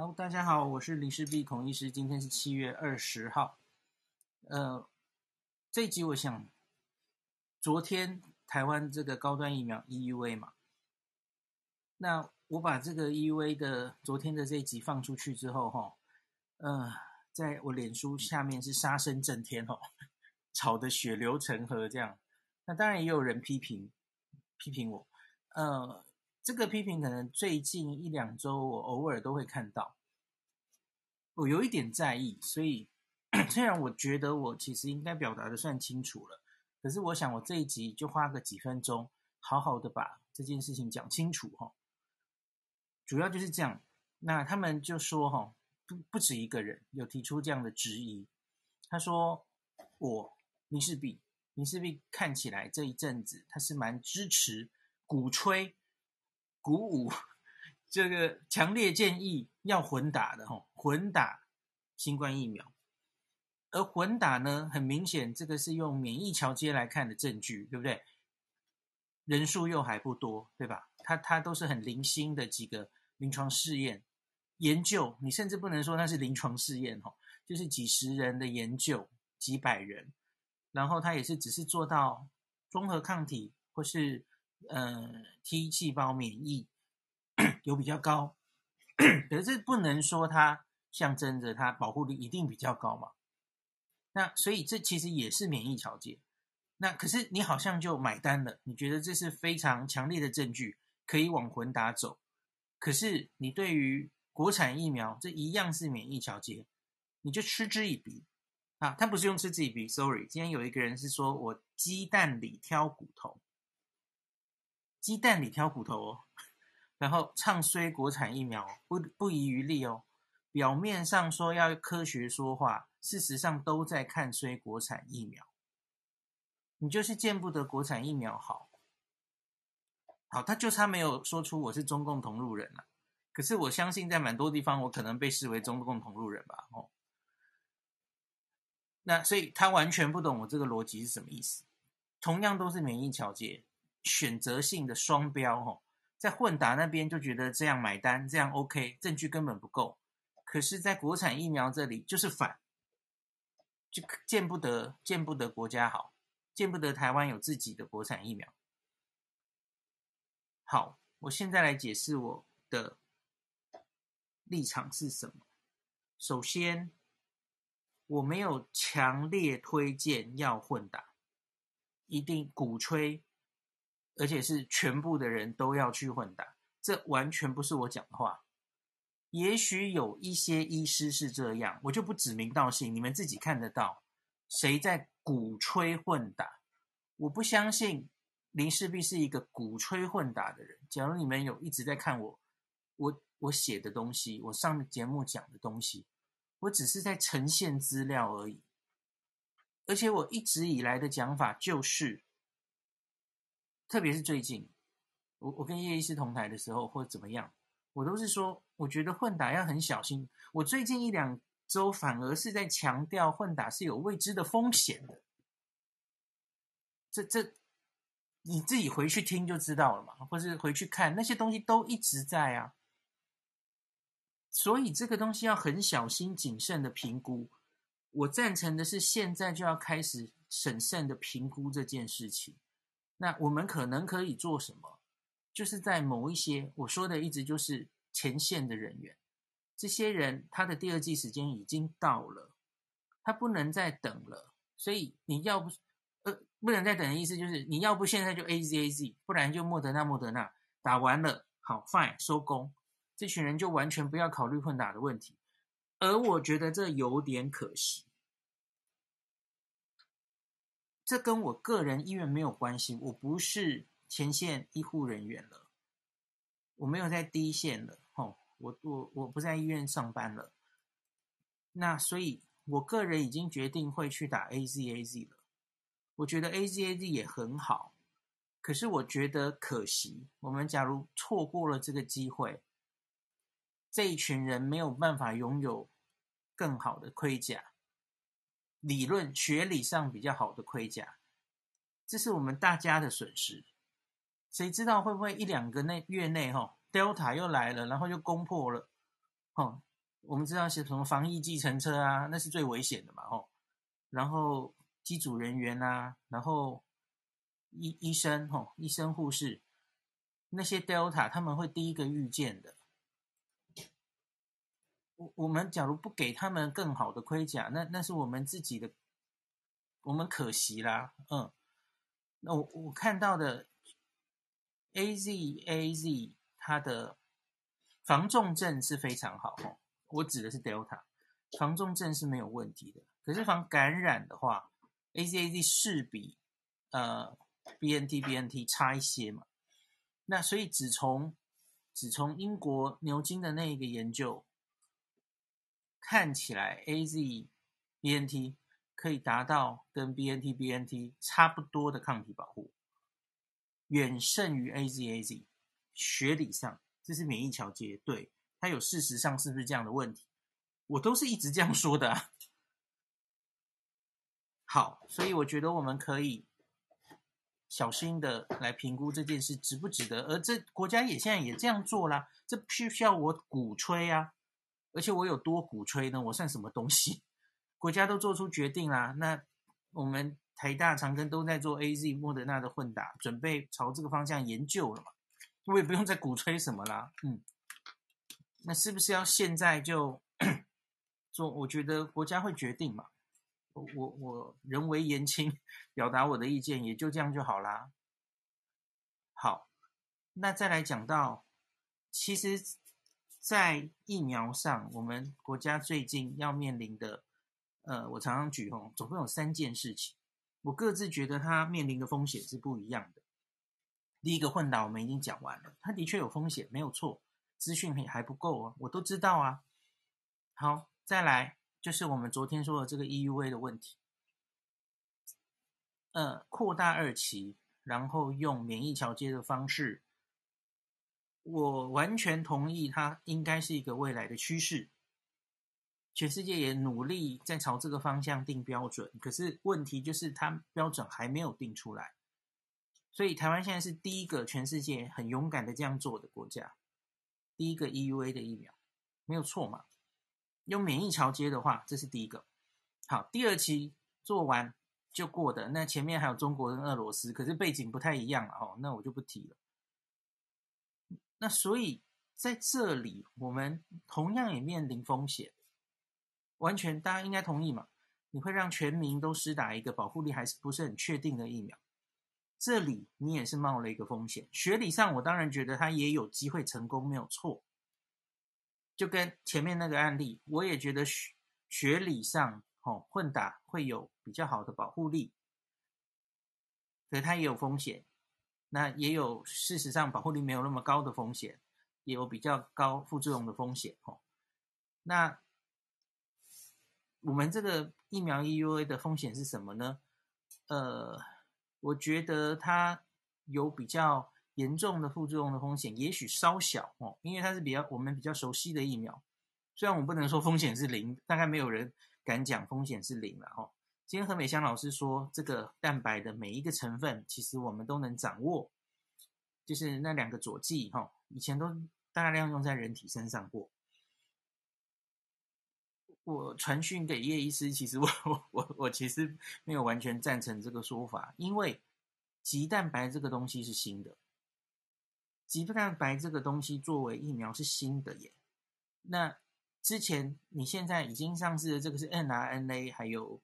好，大家好，我是林氏璧孔医师。今天是七月二十号。呃，这一集我想，昨天台湾这个高端疫苗 EUA 嘛，那我把这个 EUA 的昨天的这一集放出去之后，哈，呃，在我脸书下面是杀声震天哦，吵得血流成河这样。那当然也有人批评，批评我，呃。这个批评可能最近一两周我偶尔都会看到，我有一点在意，所以 虽然我觉得我其实应该表达的算清楚了，可是我想我这一集就花个几分钟，好好的把这件事情讲清楚哈。主要就是这样，那他们就说哈，不不止一个人有提出这样的质疑，他说我林氏璧林氏璧看起来这一阵子他是蛮支持鼓吹。鼓舞 这个强烈建议要混打的吼，混打新冠疫苗，而混打呢，很明显这个是用免疫桥接来看的证据，对不对？人数又还不多，对吧？它它都是很零星的几个临床试验研究，你甚至不能说那是临床试验吼，就是几十人的研究，几百人，然后它也是只是做到中和抗体或是。呃，T 细胞免疫有比较高，可是这不能说它象征着它保护力一定比较高嘛？那所以这其实也是免疫桥接。那可是你好像就买单了，你觉得这是非常强烈的证据，可以往混打走。可是你对于国产疫苗这一样是免疫桥接，你就嗤之以鼻啊？他不是用嗤之以鼻，sorry，今天有一个人是说我鸡蛋里挑骨头。鸡蛋里挑骨头哦，然后唱衰国产疫苗不不遗余力哦。表面上说要科学说话，事实上都在看衰国产疫苗。你就是见不得国产疫苗好，好，他就差没有说出我是中共同路人了。可是我相信在蛮多地方，我可能被视为中共同路人吧。哦，那所以他完全不懂我这个逻辑是什么意思。同样都是免疫桥接。选择性的双标，吼，在混打那边就觉得这样买单，这样 OK，证据根本不够。可是，在国产疫苗这里就是反，就见不得见不得国家好，见不得台湾有自己的国产疫苗。好，我现在来解释我的立场是什么。首先，我没有强烈推荐要混打，一定鼓吹。而且是全部的人都要去混打，这完全不是我讲的话。也许有一些医师是这样，我就不指名道姓，你们自己看得到谁在鼓吹混打。我不相信林氏璧是一个鼓吹混打的人。假如你们有一直在看我，我我写的东西，我上节目讲的东西，我只是在呈现资料而已。而且我一直以来的讲法就是。特别是最近，我我跟叶医师同台的时候，或怎么样，我都是说，我觉得混打要很小心。我最近一两周反而是在强调混打是有未知的风险的。这这，你自己回去听就知道了嘛，或是回去看那些东西都一直在啊。所以这个东西要很小心谨慎的评估。我赞成的是现在就要开始审慎的评估这件事情。那我们可能可以做什么？就是在某一些我说的，一直就是前线的人员，这些人他的第二剂时间已经到了，他不能再等了。所以你要不呃不能再等的意思就是你要不现在就 AZAZ，不然就莫德纳莫德纳打完了，好 fine 收工，这群人就完全不要考虑混打的问题。而我觉得这有点可惜。这跟我个人意愿没有关系，我不是前线医护人员了，我没有在第一线了，吼，我我我不在医院上班了，那所以我个人已经决定会去打 AZAZ 了，我觉得 AZAZ 也很好，可是我觉得可惜，我们假如错过了这个机会，这一群人没有办法拥有更好的盔甲。理论学理上比较好的盔甲，这是我们大家的损失。谁知道会不会一两个内月内哈，Delta 又来了，然后又攻破了，哈，我们知道是什么防疫计程车啊，那是最危险的嘛，吼。然后机组人员啊，然后医医生吼，医生护士，那些 Delta 他们会第一个遇见的。我我们假如不给他们更好的盔甲，那那是我们自己的，我们可惜啦，嗯。那我我看到的 AZ AZ 它的防重症是非常好吼，我指的是 Delta，防重症是没有问题的。可是防感染的话，AZ AZ 是比呃 BNT BNT 差一些嘛。那所以只从只从英国牛津的那一个研究看起来，AZ BNT 可以达到跟 BNT BNT 差不多的抗体保护，远胜于 AZ AZ。学理上这是免疫桥接，对，它有事实上是不是这样的问题？我都是一直这样说的啊。好，所以我觉得我们可以小心的来评估这件事值不值得，而这国家也现在也这样做啦，这不需要我鼓吹啊，而且我有多鼓吹呢？我算什么东西？国家都做出决定啦，那我们台大长庚都在做 AZ 莫德纳的混打，准备朝这个方向研究了嘛，我也不用再鼓吹什么啦，嗯，那是不是要现在就 做？我觉得国家会决定嘛。我我我人微言轻，表达我的意见也就这样就好啦。好，那再来讲到，其实，在疫苗上，我们国家最近要面临的，呃，我常常举吼，总共有三件事情，我各自觉得它面临的风险是不一样的。第一个混打我们已经讲完了，它的确有风险，没有错，资讯也还不够啊，我都知道啊。好，再来。就是我们昨天说的这个 EUA 的问题，呃，扩大二期，然后用免疫桥接的方式，我完全同意，它应该是一个未来的趋势。全世界也努力在朝这个方向定标准，可是问题就是它标准还没有定出来，所以台湾现在是第一个全世界很勇敢的这样做的国家，第一个 EUA 的疫苗，没有错嘛？用免疫桥接的话，这是第一个。好，第二期做完就过的，那前面还有中国跟俄罗斯，可是背景不太一样了哦，那我就不提了。那所以在这里，我们同样也面临风险，完全大家应该同意嘛？你会让全民都施打一个保护力还是不是很确定的疫苗，这里你也是冒了一个风险。学理上，我当然觉得它也有机会成功，没有错。就跟前面那个案例，我也觉得学学理上，哦，混打会有比较好的保护力，可是它也有风险，那也有事实上保护力没有那么高的风险，也有比较高副作用的风险，哦，那我们这个疫苗 EUA 的风险是什么呢？呃，我觉得它有比较。严重的副作用的风险也许稍小哦，因为它是比较我们比较熟悉的疫苗。虽然我们不能说风险是零，大概没有人敢讲风险是零了哈。今天何美香老师说，这个蛋白的每一个成分，其实我们都能掌握，就是那两个佐剂哈，以前都大量用在人体身上过。我传讯给叶医师，其实我我我其实没有完全赞成这个说法，因为集蛋白这个东西是新的。集蛋白这个东西作为疫苗是新的耶，那之前你现在已经上市的这个是 mRNA，还有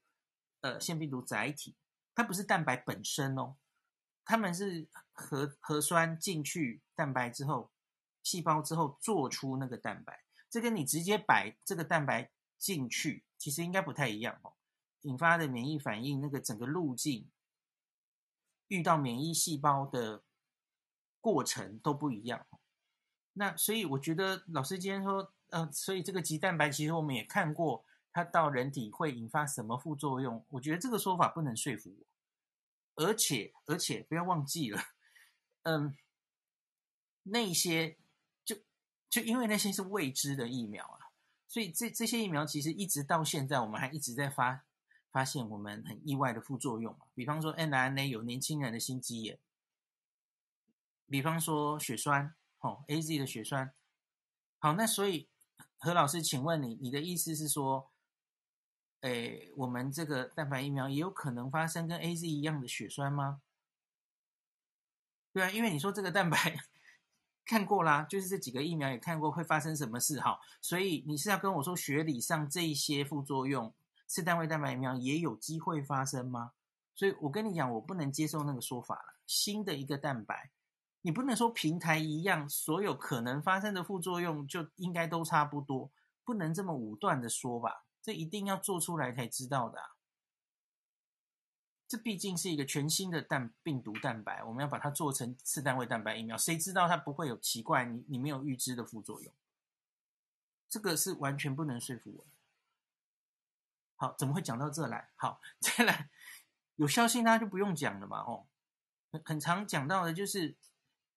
呃腺病毒载体，它不是蛋白本身哦，它们是核核酸进去蛋白之后，细胞之后做出那个蛋白，这跟你直接摆这个蛋白进去，其实应该不太一样哦，引发的免疫反应那个整个路径，遇到免疫细胞的。过程都不一样，那所以我觉得老师今天说，呃，所以这个棘蛋白其实我们也看过，它到人体会引发什么副作用？我觉得这个说法不能说服我，而且而且不要忘记了，嗯，那些就就因为那些是未知的疫苗啊，所以这这些疫苗其实一直到现在我们还一直在发发现我们很意外的副作用，比方说 mRNA 有年轻人的心肌炎。比方说血栓，哦，AZ 的血栓，好，那所以何老师，请问你，你的意思是说，诶，我们这个蛋白疫苗也有可能发生跟 AZ 一样的血栓吗？对啊，因为你说这个蛋白看过啦，就是这几个疫苗也看过会发生什么事，哈，所以你是要跟我说学理上这一些副作用，次单位蛋白疫苗也有机会发生吗？所以我跟你讲，我不能接受那个说法了。新的一个蛋白，你不能说平台一样，所有可能发生的副作用就应该都差不多，不能这么武断的说吧？这一定要做出来才知道的啊。这毕竟是一个全新的蛋病毒蛋白，我们要把它做成次单位蛋白疫苗，谁知道它不会有奇怪你你没有预知的副作用？这个是完全不能说服我。好，怎么会讲到这来？好，再来。有效性，大家就不用讲了嘛，哦，很很常讲到的就是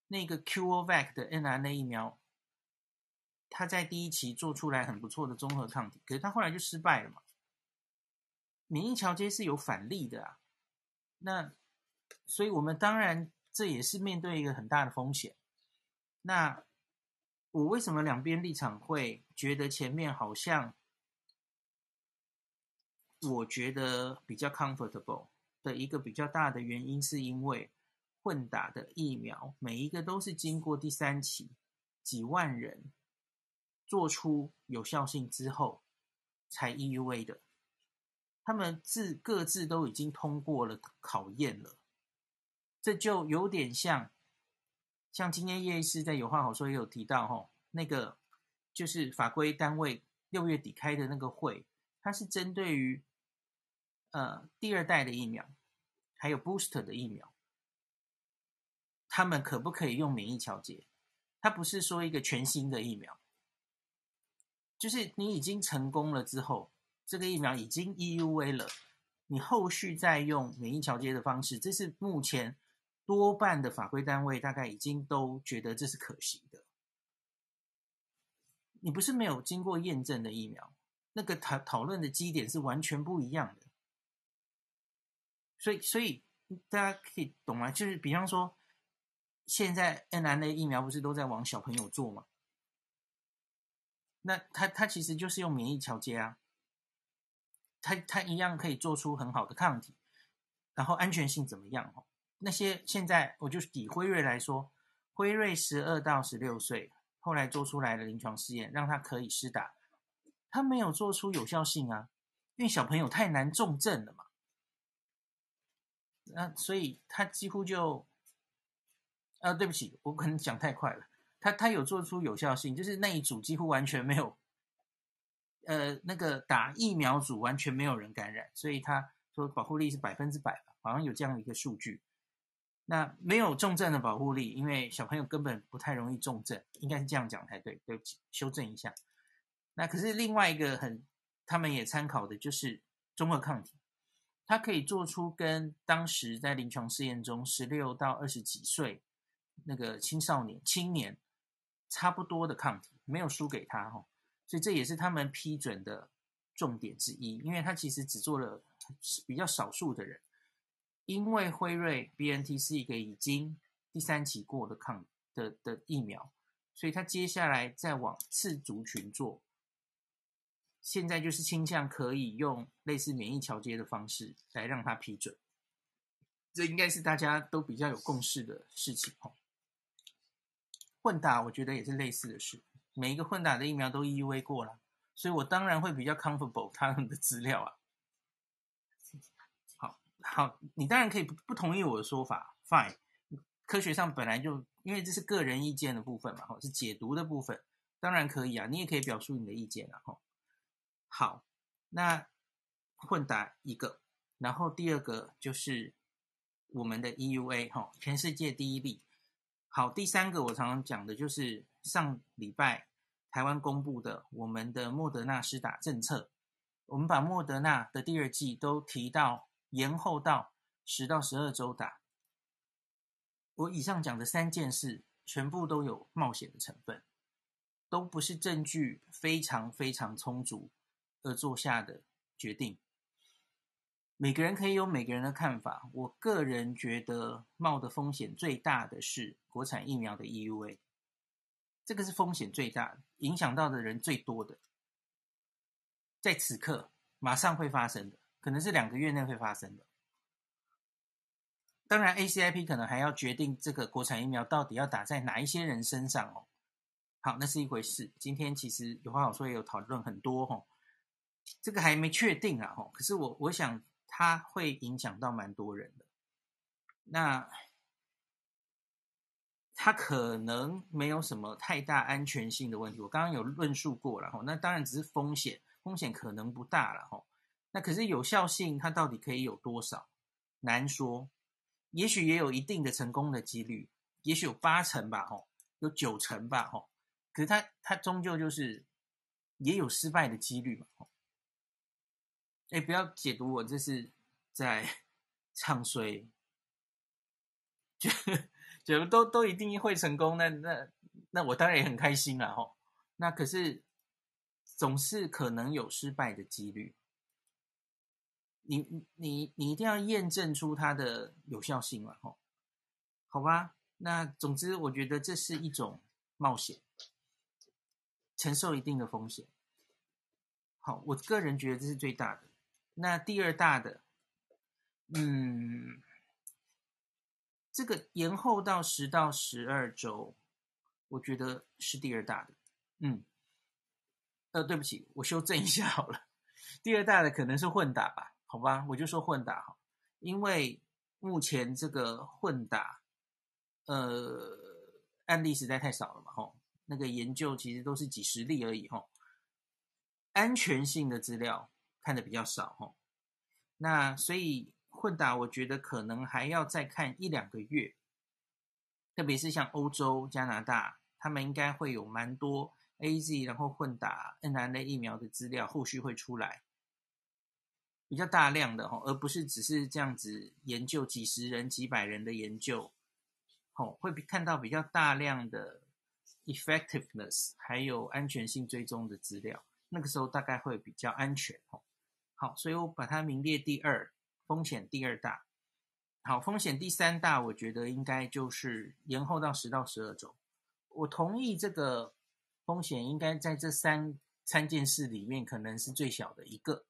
那个 CureVac 的 mRNA 疫苗，他在第一期做出来很不错的综合抗体，可是他后来就失败了嘛。免疫桥接是有反例的啊，那所以我们当然这也是面对一个很大的风险。那我为什么两边立场会觉得前面好像我觉得比较 comfortable？的一个比较大的原因，是因为混打的疫苗每一个都是经过第三期几万人做出有效性之后才 EUA 的，他们自各自都已经通过了考验了，这就有点像，像今天叶医师在有话好说也有提到吼，那个就是法规单位六月底开的那个会，它是针对于呃第二代的疫苗。还有 booster 的疫苗，他们可不可以用免疫调节？它不是说一个全新的疫苗，就是你已经成功了之后，这个疫苗已经 EUA 了，你后续再用免疫桥接的方式，这是目前多半的法规单位大概已经都觉得这是可行的。你不是没有经过验证的疫苗，那个讨讨论的基点是完全不一样的。所以，所以大家可以懂吗？就是比方说，现在 mRNA 疫苗不是都在往小朋友做吗？那它它其实就是用免疫桥接啊，它它一样可以做出很好的抗体，然后安全性怎么样？哦，那些现在我就以辉瑞来说，辉瑞十二到十六岁后来做出来的临床试验，让它可以施打，它没有做出有效性啊，因为小朋友太难重症了嘛。那所以他几乎就，啊，对不起，我可能讲太快了。他他有做出有效性，就是那一组几乎完全没有，呃，那个打疫苗组完全没有人感染，所以他说保护力是百分之百，好像有这样的一个数据。那没有重症的保护力，因为小朋友根本不太容易重症，应该是这样讲才对。对不起，修正一下。那可是另外一个很，他们也参考的就是综合抗体。它可以做出跟当时在临床试验中十六到二十几岁那个青少年、青年差不多的抗体，没有输给他哈，所以这也是他们批准的重点之一。因为他其实只做了比较少数的人，因为辉瑞 BNT 是一个已经第三期过的抗的的疫苗，所以他接下来再往次族群做。现在就是倾向可以用类似免疫桥接的方式来让他批准，这应该是大家都比较有共识的事情哦。混打我觉得也是类似的事，每一个混打的疫苗都 EUA 过了，所以我当然会比较 comfortable 他们的资料啊。好，好，你当然可以不不同意我的说法，fine。科学上本来就因为这是个人意见的部分嘛，吼，是解读的部分，当然可以啊，你也可以表述你的意见啊，吼。好，那混打一个，然后第二个就是我们的 EUA 哈，全世界第一例。好，第三个我常常讲的就是上礼拜台湾公布的我们的莫德纳施打政策，我们把莫德纳的第二剂都提到延后到十到十二周打。我以上讲的三件事全部都有冒险的成分，都不是证据非常非常充足。而做下的决定，每个人可以有每个人的看法。我个人觉得冒的风险最大的是国产疫苗的 EUA，这个是风险最大的，影响到的人最多的，在此刻马上会发生的，可能是两个月内会发生的。当然，ACIP 可能还要决定这个国产疫苗到底要打在哪一些人身上哦。好，那是一回事。今天其实有话好说也有讨论很多哦，这个还没确定啊哦。可是我我想它会影响到蛮多人的。那它可能没有什么太大安全性的问题，我刚刚有论述过了哈。那当然只是风险，风险可能不大了哈。那可是有效性，它到底可以有多少？难说。也许也有一定的成功的几率，也许有八成吧，吼，有九成吧，吼。可是它它终究就是也有失败的几率嘛，哎，不要解读我这是在唱衰，就觉得都都一定会成功，那那那我当然也很开心了，吼。那可是总是可能有失败的几率。你你你一定要验证出它的有效性嘛，吼，好吧？那总之，我觉得这是一种冒险，承受一定的风险。好，我个人觉得这是最大的。那第二大的，嗯，这个延后到十到十二周，我觉得是第二大的。嗯，呃，对不起，我修正一下好了，第二大的可能是混打吧。好吧，我就说混打哈，因为目前这个混打，呃，案例实在太少了嘛，吼，那个研究其实都是几十例而已，吼，安全性的资料看得比较少，哦，那所以混打，我觉得可能还要再看一两个月，特别是像欧洲、加拿大，他们应该会有蛮多 AZ 然后混打 N R N A 疫苗的资料，后续会出来。比较大量的哈，而不是只是这样子研究几十人、几百人的研究，吼，会比看到比较大量的 effectiveness，还有安全性追踪的资料，那个时候大概会比较安全，吼。好，所以我把它名列第二，风险第二大。好，风险第三大，我觉得应该就是延后到十到十二周。我同意这个风险应该在这三三件事里面，可能是最小的一个。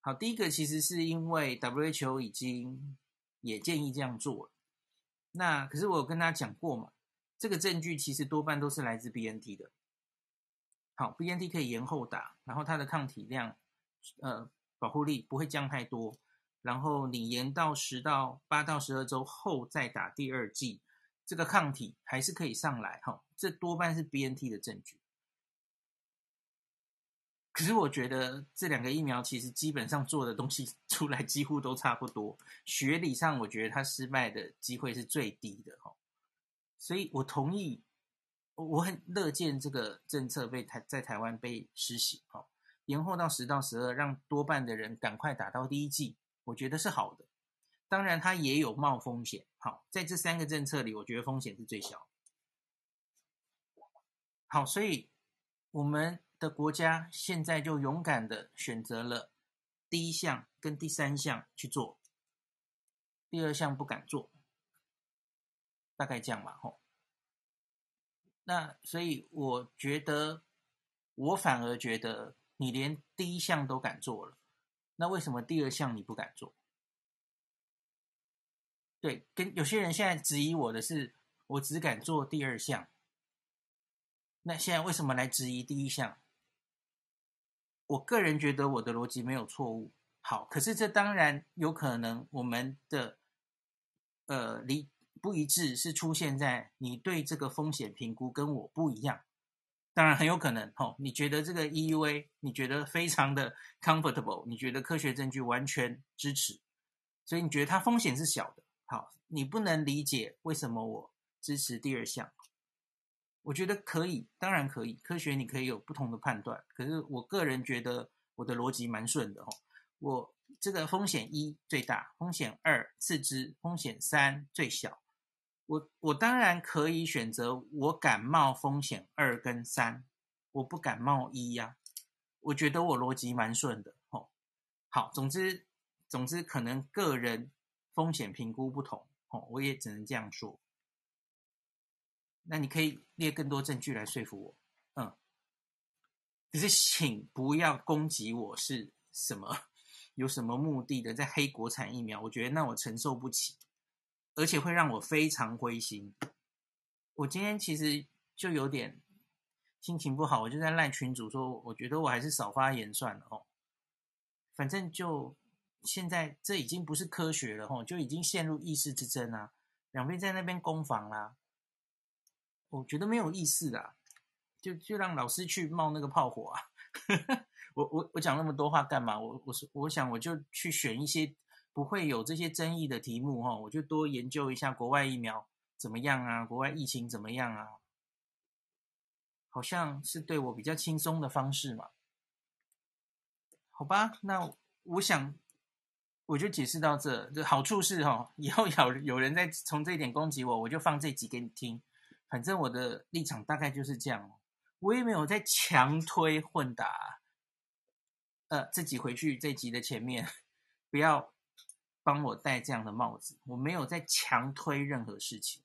好，第一个其实是因为 WHO 已经也建议这样做了，那可是我有跟他讲过嘛，这个证据其实多半都是来自 BNT 的。好，BNT 可以延后打，然后它的抗体量，呃，保护力不会降太多，然后你延到十到八到十二周后再打第二剂，这个抗体还是可以上来，哈，这多半是 BNT 的证据。可是我觉得这两个疫苗其实基本上做的东西 出来几乎都差不多，学理上我觉得它失败的机会是最低的哈，所以我同意，我很乐见这个政策被台在台湾被实行哈，延后到十到十二，让多半的人赶快打到第一剂，我觉得是好的。当然它也有冒风险，好，在这三个政策里，我觉得风险是最小。好，所以我们。的国家现在就勇敢的选择了第一项跟第三项去做，第二项不敢做，大概这样吧，吼。那所以我觉得，我反而觉得你连第一项都敢做了，那为什么第二项你不敢做？对，跟有些人现在质疑我的是，我只敢做第二项，那现在为什么来质疑第一项？我个人觉得我的逻辑没有错误，好，可是这当然有可能我们的呃离不一致是出现在你对这个风险评估跟我不一样，当然很有可能，吼，你觉得这个 EUA 你觉得非常的 comfortable，你觉得科学证据完全支持，所以你觉得它风险是小的，好，你不能理解为什么我支持第二项。我觉得可以，当然可以。科学你可以有不同的判断，可是我个人觉得我的逻辑蛮顺的哦。我这个风险一最大，风险二次之，风险三最小。我我当然可以选择我敢冒风险二跟三，我不敢冒一呀。我觉得我逻辑蛮顺的哦。好，总之总之可能个人风险评估不同哦，我也只能这样说。那你可以列更多证据来说服我，嗯。可是请不要攻击我是什么，有什么目的的在黑国产疫苗，我觉得那我承受不起，而且会让我非常灰心。我今天其实就有点心情不好，我就在赖群主说，我觉得我还是少发言算了哦。反正就现在，这已经不是科学了吼，就已经陷入意识之争啊！两边在那边攻防啦，我觉得没有意思啦，就就让老师去冒那个炮火啊！我我我讲那么多话干嘛？我我是我想我就去选一些不会有这些争议的题目哈，我就多研究一下国外疫苗怎么样啊，国外疫情怎么样啊？好像是对我比较轻松的方式嘛。好吧，那我想我就解释到这。这好处是哈，以后有有人在从这一点攻击我，我就放这集给你听。反正我的立场大概就是这样，我也没有在强推混打。呃，自己回去这集的前面，不要帮我戴这样的帽子。我没有在强推任何事情。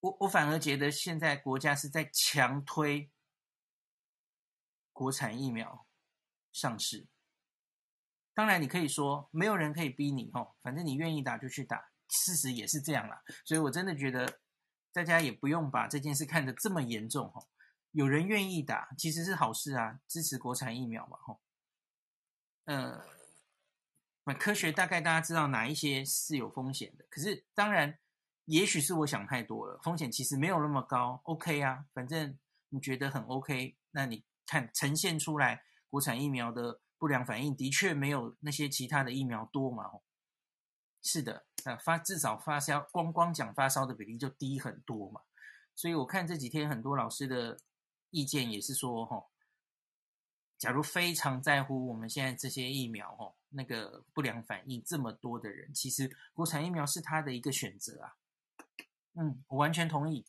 我我反而觉得现在国家是在强推国产疫苗。上市，当然你可以说没有人可以逼你哦，反正你愿意打就去打，事实也是这样啦。所以我真的觉得大家也不用把这件事看得这么严重哦。有人愿意打其实是好事啊，支持国产疫苗嘛吼。呃，那科学大概大家知道哪一些是有风险的，可是当然也许是我想太多了，风险其实没有那么高。OK 啊，反正你觉得很 OK，那你看呈现出来。国产疫苗的不良反应的确没有那些其他的疫苗多嘛？是的，那发至少发烧，光光讲发烧的比例就低很多嘛。所以我看这几天很多老师的意见也是说，哈，假如非常在乎我们现在这些疫苗，哈，那个不良反应这么多的人，其实国产疫苗是他的一个选择啊。嗯，我完全同意。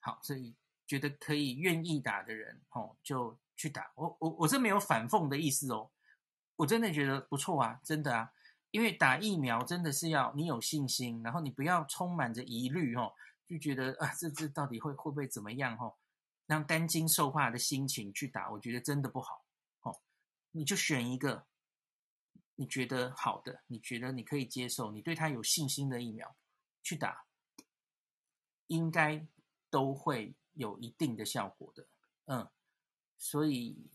好，所以觉得可以愿意打的人，哦，就。去打我我我这没有反讽的意思哦，我真的觉得不错啊，真的啊，因为打疫苗真的是要你有信心，然后你不要充满着疑虑哦，就觉得啊这这到底会会不会怎么样哦，让担惊受怕的心情去打，我觉得真的不好哦，你就选一个你觉得好的，你觉得你可以接受，你对他有信心的疫苗去打，应该都会有一定的效果的，嗯。所以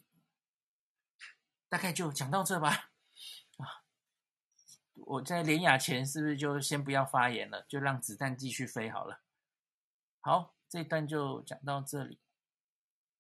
大概就讲到这吧。啊，我在连雅前是不是就先不要发言了，就让子弹继续飞好了。好，这段就讲到这里。